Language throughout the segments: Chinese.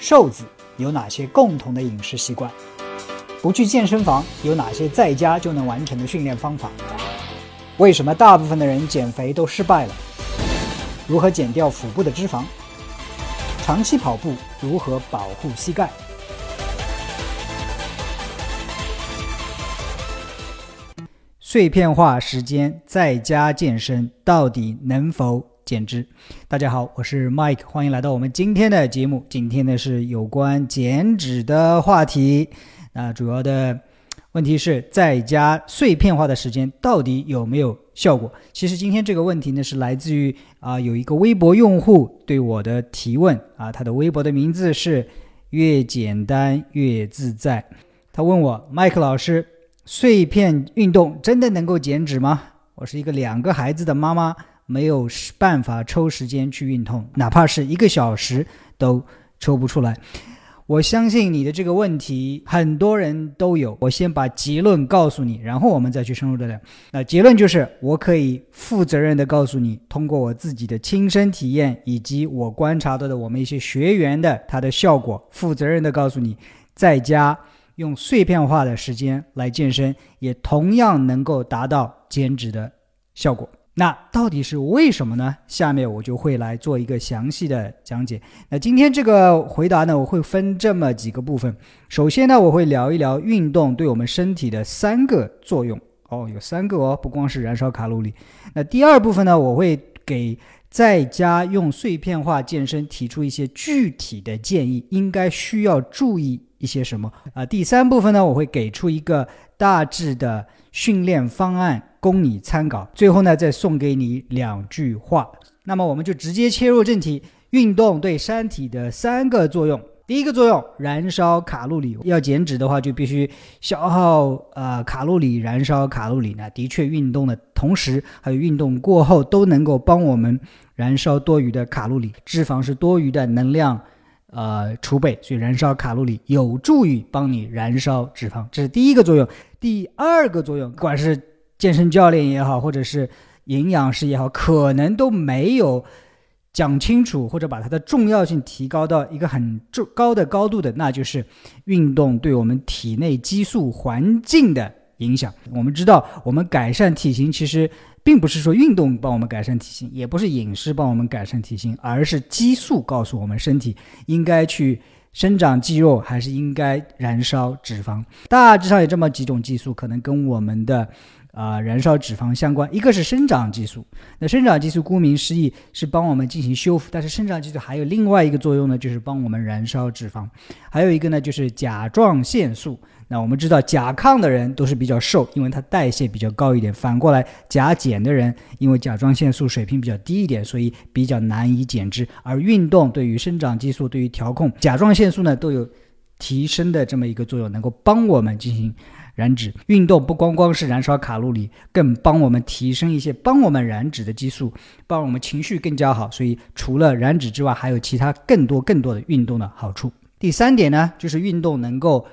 瘦子有哪些共同的饮食习惯？不去健身房有哪些在家就能完成的训练方法？为什么大部分的人减肥都失败了？如何减掉腹部的脂肪？长期跑步如何保护膝盖？碎片化时间在家健身到底能否减脂？大家好，我是 Mike，欢迎来到我们今天的节目。今天呢是有关减脂的话题。那主要的问题是在家碎片化的时间到底有没有效果？其实今天这个问题呢是来自于啊有一个微博用户对我的提问啊，他的微博的名字是越简单越自在。他问我，Mike 老师。碎片运动真的能够减脂吗？我是一个两个孩子的妈妈，没有办法抽时间去运动，哪怕是一个小时都抽不出来。我相信你的这个问题很多人都有。我先把结论告诉你，然后我们再去深入的聊。那结论就是，我可以负责任的告诉你，通过我自己的亲身体验以及我观察到的我们一些学员的他的效果，负责任的告诉你，在家。用碎片化的时间来健身，也同样能够达到减脂的效果。那到底是为什么呢？下面我就会来做一个详细的讲解。那今天这个回答呢，我会分这么几个部分。首先呢，我会聊一聊运动对我们身体的三个作用。哦，有三个哦，不光是燃烧卡路里。那第二部分呢，我会给在家用碎片化健身提出一些具体的建议，应该需要注意。一些什么啊？第三部分呢，我会给出一个大致的训练方案供你参考。最后呢，再送给你两句话。那么我们就直接切入正题：运动对身体的三个作用。第一个作用，燃烧卡路里。要减脂的话，就必须消耗呃卡路里，燃烧卡路里。那的确，运动的同时，还有运动过后，都能够帮我们燃烧多余的卡路里。脂肪是多余的能量。呃，储备，所以燃烧卡路里有助于帮你燃烧脂肪，这是第一个作用。第二个作用，不管是健身教练也好，或者是营养师也好，可能都没有讲清楚，或者把它的重要性提高到一个很重高的高度的，那就是运动对我们体内激素环境的影响。我们知道，我们改善体型其实。并不是说运动帮我们改善体型，也不是饮食帮我们改善体型，而是激素告诉我们身体应该去生长肌肉，还是应该燃烧脂肪。大致上有这么几种激素，可能跟我们的啊燃烧脂肪相关。一个是生长激素，那生长激素顾名思义是帮我们进行修复，但是生长激素还有另外一个作用呢，就是帮我们燃烧脂肪。还有一个呢，就是甲状腺素。那我们知道甲亢的人都是比较瘦，因为它代谢比较高一点。反过来，甲减的人因为甲状腺素水平比较低一点，所以比较难以减脂。而运动对于生长激素、对于调控甲状腺素呢，都有提升的这么一个作用，能够帮我们进行燃脂。运动不光光是燃烧卡路里，更帮我们提升一些帮我们燃脂的激素，帮我们情绪更加好。所以除了燃脂之外，还有其他更多更多的运动的好处。第三点呢，就是运动能够。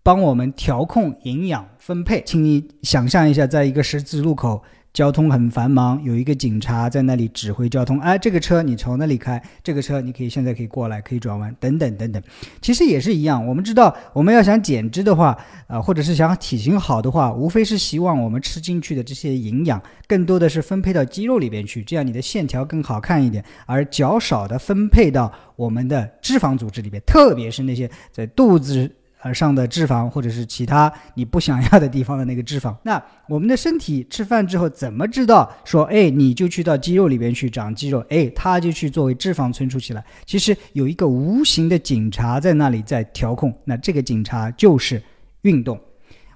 帮我们调控营养分配，请你想象一下，在一个十字路口，交通很繁忙，有一个警察在那里指挥交通。哎，这个车你从那里开，这个车你可以现在可以过来，可以转弯，等等等等。其实也是一样，我们知道，我们要想减脂的话，啊，或者是想体型好的话，无非是希望我们吃进去的这些营养，更多的是分配到肌肉里边去，这样你的线条更好看一点，而较少的分配到我们的脂肪组织里边，特别是那些在肚子。而上的脂肪，或者是其他你不想要的地方的那个脂肪，那我们的身体吃饭之后怎么知道说，哎，你就去到肌肉里边去长肌肉，哎，它就去作为脂肪存储起来。其实有一个无形的警察在那里在调控，那这个警察就是运动。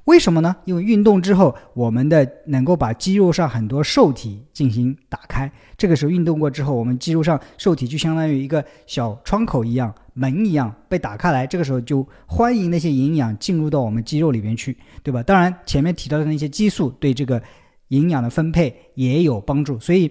为什么呢？因为运动之后，我们的能够把肌肉上很多受体进行打开。这个时候运动过之后，我们肌肉上受体就相当于一个小窗口一样、门一样被打开来。这个时候就欢迎那些营养进入到我们肌肉里边去，对吧？当然，前面提到的那些激素对这个营养的分配也有帮助。所以，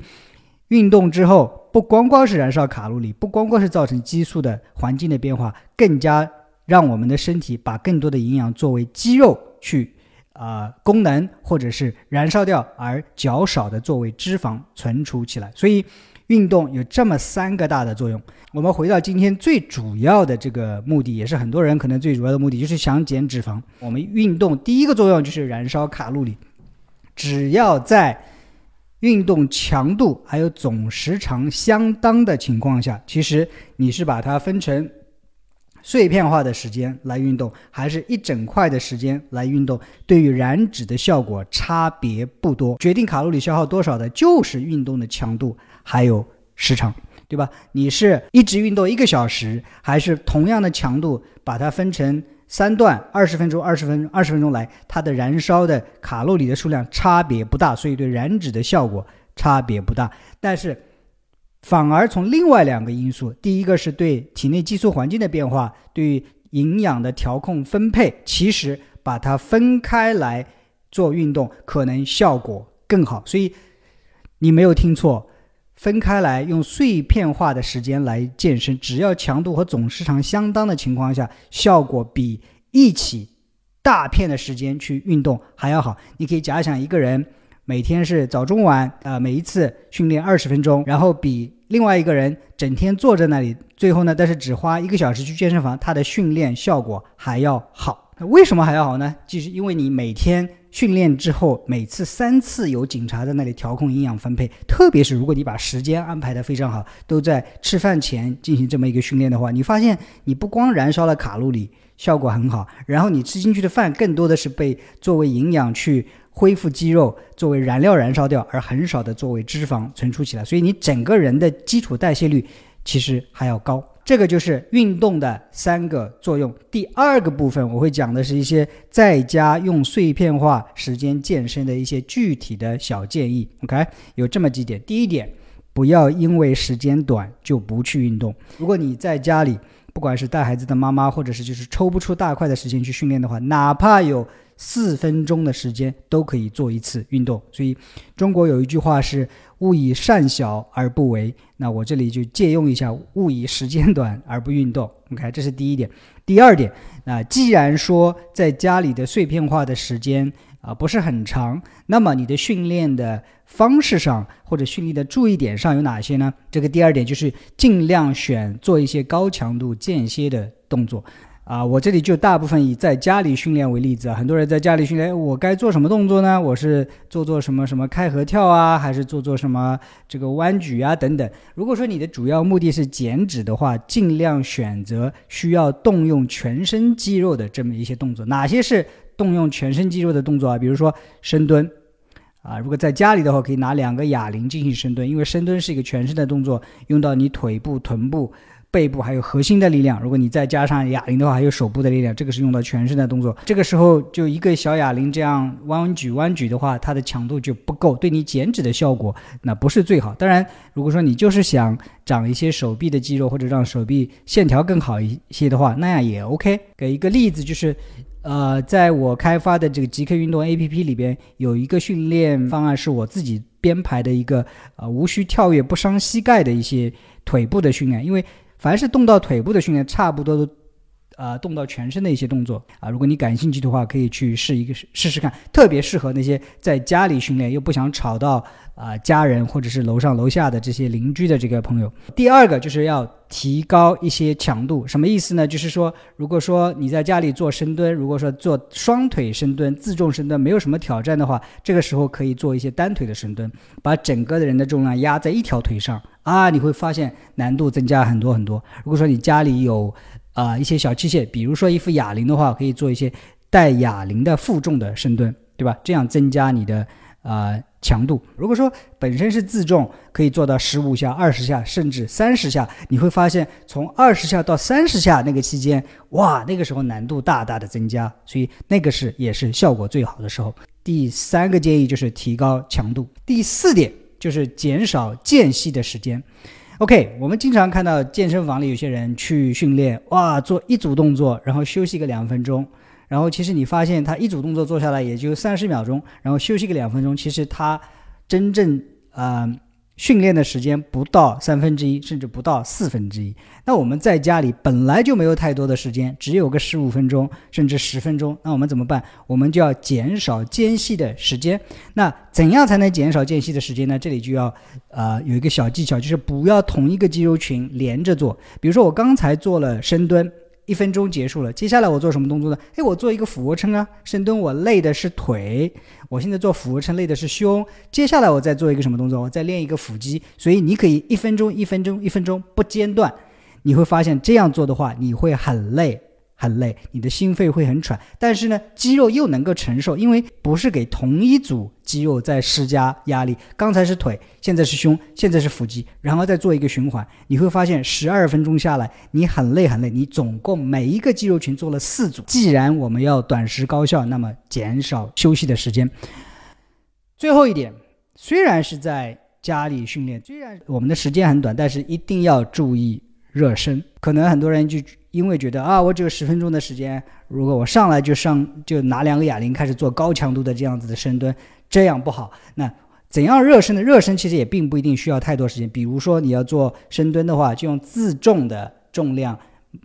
运动之后不光光是燃烧卡路里，不光光是造成激素的环境的变化，更加让我们的身体把更多的营养作为肌肉。去啊，功能或者是燃烧掉，而较少的作为脂肪存储起来。所以，运动有这么三个大的作用。我们回到今天最主要的这个目的，也是很多人可能最主要的目的，就是想减脂肪。我们运动第一个作用就是燃烧卡路里，只要在运动强度还有总时长相当的情况下，其实你是把它分成。碎片化的时间来运动，还是一整块的时间来运动，对于燃脂的效果差别不多。决定卡路里消耗多少的，就是运动的强度还有时长，对吧？你是一直运动一个小时，还是同样的强度把它分成三段，二十分钟、二十分、二十分钟来，它的燃烧的卡路里的数量差别不大，所以对燃脂的效果差别不大。但是。反而从另外两个因素，第一个是对体内激素环境的变化，对营养的调控分配，其实把它分开来做运动，可能效果更好。所以你没有听错，分开来用碎片化的时间来健身，只要强度和总时长相当的情况下，效果比一起大片的时间去运动还要好。你可以假想一个人。每天是早中晚啊，每一次训练二十分钟，然后比另外一个人整天坐在那里，最后呢，但是只花一个小时去健身房，他的训练效果还要好。为什么还要好呢？就是因为你每天训练之后，每次三次有警察在那里调控营养分配，特别是如果你把时间安排的非常好，都在吃饭前进行这么一个训练的话，你发现你不光燃烧了卡路里，效果很好，然后你吃进去的饭更多的是被作为营养去。恢复肌肉作为燃料燃烧掉，而很少的作为脂肪存储起来，所以你整个人的基础代谢率其实还要高。这个就是运动的三个作用。第二个部分我会讲的是一些在家用碎片化时间健身的一些具体的小建议。OK，有这么几点。第一点，不要因为时间短就不去运动。如果你在家里，不管是带孩子的妈妈，或者是就是抽不出大块的时间去训练的话，哪怕有。四分钟的时间都可以做一次运动，所以中国有一句话是“勿以善小而不为”。那我这里就借用一下“勿以时间短 而不运动”。OK，这是第一点。第二点，那既然说在家里的碎片化的时间啊不是很长，那么你的训练的方式上或者训练的注意点上有哪些呢？这个第二点就是尽量选做一些高强度间歇的动作。啊，我这里就大部分以在家里训练为例子啊。很多人在家里训练，我该做什么动作呢？我是做做什么什么开合跳啊，还是做做什么这个弯举啊等等？如果说你的主要目的是减脂的话，尽量选择需要动用全身肌肉的这么一些动作。哪些是动用全身肌肉的动作啊？比如说深蹲啊，如果在家里的话，可以拿两个哑铃进行深蹲，因为深蹲是一个全身的动作，用到你腿部、臀部。背部还有核心的力量，如果你再加上哑铃的话，还有手部的力量，这个是用到全身的动作。这个时候就一个小哑铃这样弯举弯举的话，它的强度就不够，对你减脂的效果那不是最好。当然，如果说你就是想长一些手臂的肌肉，或者让手臂线条更好一些的话，那样也 OK。给一个例子就是，呃，在我开发的这个极客运动 APP 里边，有一个训练方案是我自己编排的一个，呃，无需跳跃不伤膝盖的一些腿部的训练，因为。凡是动到腿部的训练，差不多都，呃，动到全身的一些动作啊。如果你感兴趣的话，可以去试一个试试看，特别适合那些在家里训练又不想吵到啊家人或者是楼上楼下的这些邻居的这个朋友。第二个就是要提高一些强度，什么意思呢？就是说，如果说你在家里做深蹲，如果说做双腿深蹲、自重深蹲没有什么挑战的话，这个时候可以做一些单腿的深蹲，把整个的人的重量压在一条腿上。啊，你会发现难度增加很多很多。如果说你家里有啊一些小器械，比如说一副哑铃的话，可以做一些带哑铃的负重的深蹲，对吧？这样增加你的啊强度。如果说本身是自重，可以做到十五下、二十下，甚至三十下。你会发现从二十下到三十下那个期间，哇，那个时候难度大大的增加，所以那个是也是效果最好的时候。第三个建议就是提高强度。第四点。就是减少间隙的时间。OK，我们经常看到健身房里有些人去训练，哇，做一组动作，然后休息个两分钟，然后其实你发现他一组动作做下来也就三十秒钟，然后休息个两分钟，其实他真正啊训练的时间不到三分之一，甚至不到四分之一。那我们在家里本来就没有太多的时间，只有个十五分钟，甚至十分钟。那我们怎么办？我们就要减少间隙的时间。那怎样才能减少间隙的时间呢？这里就要呃有一个小技巧，就是不要同一个肌肉群连着做。比如说我刚才做了深蹲。一分钟结束了，接下来我做什么动作呢？诶，我做一个俯卧撑啊，深蹲我累的是腿，我现在做俯卧撑累的是胸，接下来我再做一个什么动作？我再练一个腹肌。所以你可以一分钟一分钟一分钟不间断，你会发现这样做的话你会很累。很累，你的心肺会很喘，但是呢，肌肉又能够承受，因为不是给同一组肌肉在施加压力。刚才是腿，现在是胸，现在是腹肌，然后再做一个循环，你会发现十二分钟下来，你很累很累。你总共每一个肌肉群做了四组。既然我们要短时高效，那么减少休息的时间。最后一点，虽然是在家里训练，虽然我们的时间很短，但是一定要注意热身。可能很多人就。因为觉得啊，我只有十分钟的时间，如果我上来就上就拿两个哑铃开始做高强度的这样子的深蹲，这样不好。那怎样热身呢？热身其实也并不一定需要太多时间。比如说你要做深蹲的话，就用自重的重量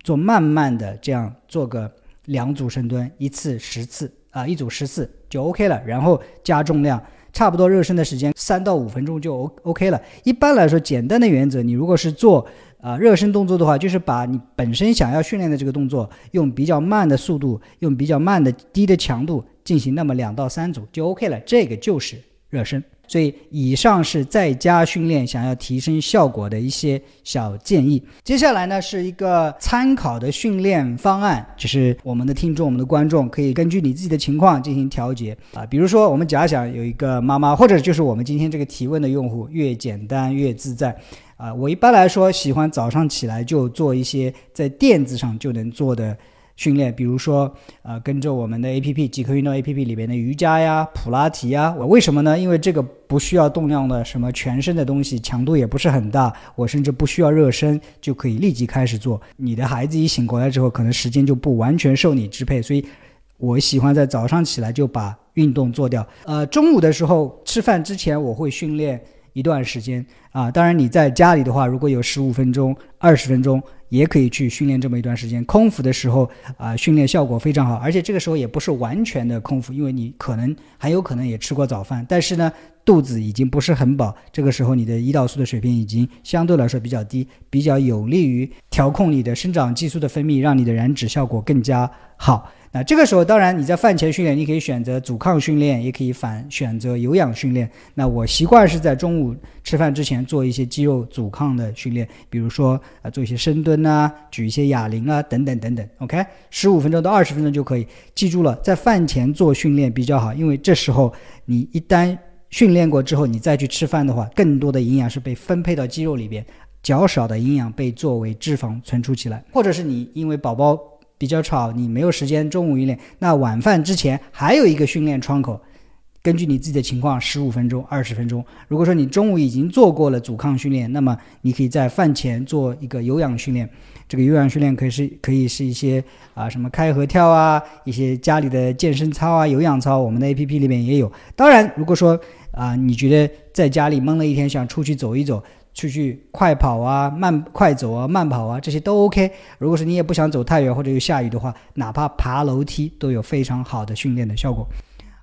做慢慢的这样做个两组深蹲，一次十次啊，一组十次就 OK 了。然后加重量，差不多热身的时间三到五分钟就 O OK 了。一般来说，简单的原则，你如果是做。啊，热身动作的话，就是把你本身想要训练的这个动作，用比较慢的速度，用比较慢的低的强度进行，那么两到三组就 OK 了。这个就是热身。所以以上是在家训练想要提升效果的一些小建议。接下来呢是一个参考的训练方案，就是我们的听众、我们的观众可以根据你自己的情况进行调节啊。比如说，我们假想有一个妈妈，或者就是我们今天这个提问的用户，越简单越自在。啊，我一般来说喜欢早上起来就做一些在垫子上就能做的训练，比如说，呃，跟着我们的 A P P 极客运动 A P P 里边的瑜伽呀、普拉提呀。我为什么呢？因为这个不需要动量的什么全身的东西，强度也不是很大，我甚至不需要热身就可以立即开始做。你的孩子一醒过来之后，可能时间就不完全受你支配，所以我喜欢在早上起来就把运动做掉。呃，中午的时候吃饭之前我会训练。一段时间啊，当然你在家里的话，如果有十五分钟、二十分钟，也可以去训练这么一段时间。空腹的时候啊，训练效果非常好，而且这个时候也不是完全的空腹，因为你可能很有可能也吃过早饭，但是呢，肚子已经不是很饱，这个时候你的胰岛素的水平已经相对来说比较低，比较有利于调控你的生长激素的分泌，让你的燃脂效果更加好。那这个时候，当然你在饭前训练，你可以选择阻抗训练，也可以反选择有氧训练。那我习惯是在中午吃饭之前做一些肌肉阻抗的训练，比如说啊做一些深蹲啊，举一些哑铃啊，等等等等。OK，十五分钟到二十分钟就可以。记住了，在饭前做训练比较好，因为这时候你一旦训练过之后，你再去吃饭的话，更多的营养是被分配到肌肉里边，较少的营养被作为脂肪存储起来，或者是你因为宝宝。比较吵，你没有时间中午训练，那晚饭之前还有一个训练窗口，根据你自己的情况，十五分钟、二十分钟。如果说你中午已经做过了阻抗训练，那么你可以在饭前做一个有氧训练。这个有氧训练可以是可以是一些啊什么开合跳啊，一些家里的健身操啊、有氧操，我们的 A P P 里面也有。当然，如果说啊你觉得在家里闷了一天，想出去走一走。出去快跑啊、慢快走啊、慢跑啊，这些都 OK。如果是你也不想走太远或者又下雨的话，哪怕爬楼梯都有非常好的训练的效果。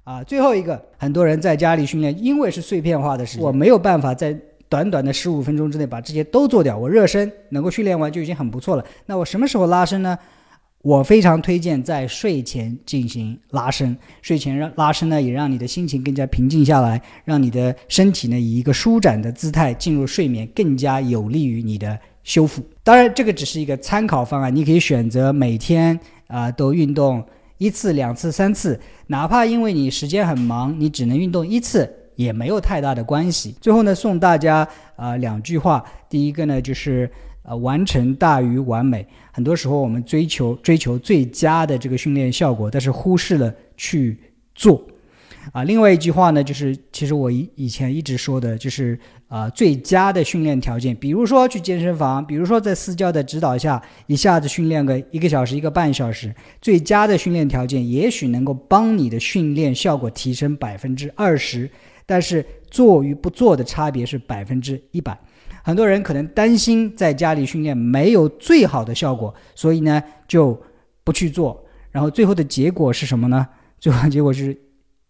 啊，最后一个，很多人在家里训练，因为是碎片化的时间，我没有办法在短短的十五分钟之内把这些都做掉。我热身能够训练完就已经很不错了。那我什么时候拉伸呢？我非常推荐在睡前进行拉伸，睡前让拉伸呢，也让你的心情更加平静下来，让你的身体呢以一个舒展的姿态进入睡眠，更加有利于你的修复。当然，这个只是一个参考方案，你可以选择每天啊都运动一次、两次、三次，哪怕因为你时间很忙，你只能运动一次，也没有太大的关系。最后呢，送大家啊两句话，第一个呢就是。呃，完成大于完美。很多时候，我们追求追求最佳的这个训练效果，但是忽视了去做。啊，另外一句话呢，就是其实我以以前一直说的，就是啊，最佳的训练条件，比如说去健身房，比如说在私教的指导下，一下子训练个一个小时、一个半小时，最佳的训练条件，也许能够帮你的训练效果提升百分之二十但是做与不做的差别是百分之一百。很多人可能担心在家里训练没有最好的效果，所以呢就不去做，然后最后的结果是什么呢？最后结果是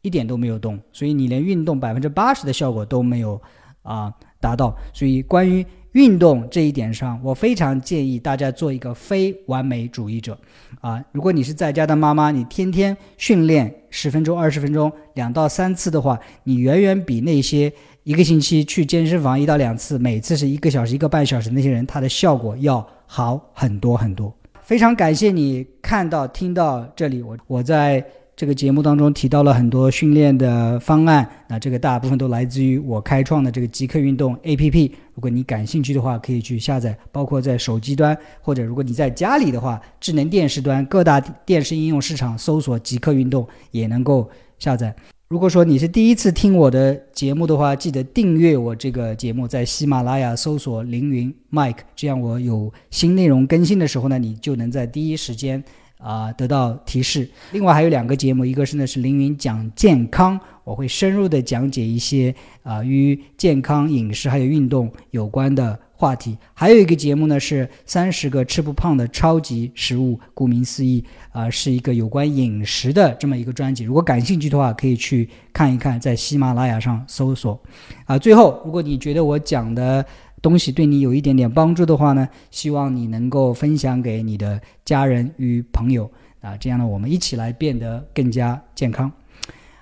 一点都没有动，所以你连运动百分之八十的效果都没有啊达到。所以关于运动这一点上，我非常建议大家做一个非完美主义者，啊，如果你是在家的妈妈，你天天训练十分钟、二十分钟，两到三次的话，你远远比那些一个星期去健身房一到两次，每次是一个小时、一个半小时那些人，他的效果要好很多很多。非常感谢你看到、听到这里，我我在。这个节目当中提到了很多训练的方案，那这个大部分都来自于我开创的这个极客运动 APP。如果你感兴趣的话，可以去下载，包括在手机端，或者如果你在家里的话，智能电视端各大电视应用市场搜索“极客运动”也能够下载。如果说你是第一次听我的节目的话，记得订阅我这个节目，在喜马拉雅搜索“凌云 Mike”，这样我有新内容更新的时候呢，你就能在第一时间。啊，得到提示。另外还有两个节目，一个是呢是凌云讲健康，我会深入的讲解一些啊与健康饮食还有运动有关的话题。还有一个节目呢是三十个吃不胖的超级食物，顾名思义啊是一个有关饮食的这么一个专辑。如果感兴趣的话，可以去看一看，在喜马拉雅上搜索。啊，最后如果你觉得我讲的，东西对你有一点点帮助的话呢，希望你能够分享给你的家人与朋友啊，这样呢，我们一起来变得更加健康。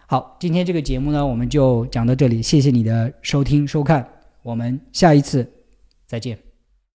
好，今天这个节目呢，我们就讲到这里，谢谢你的收听收看，我们下一次再见。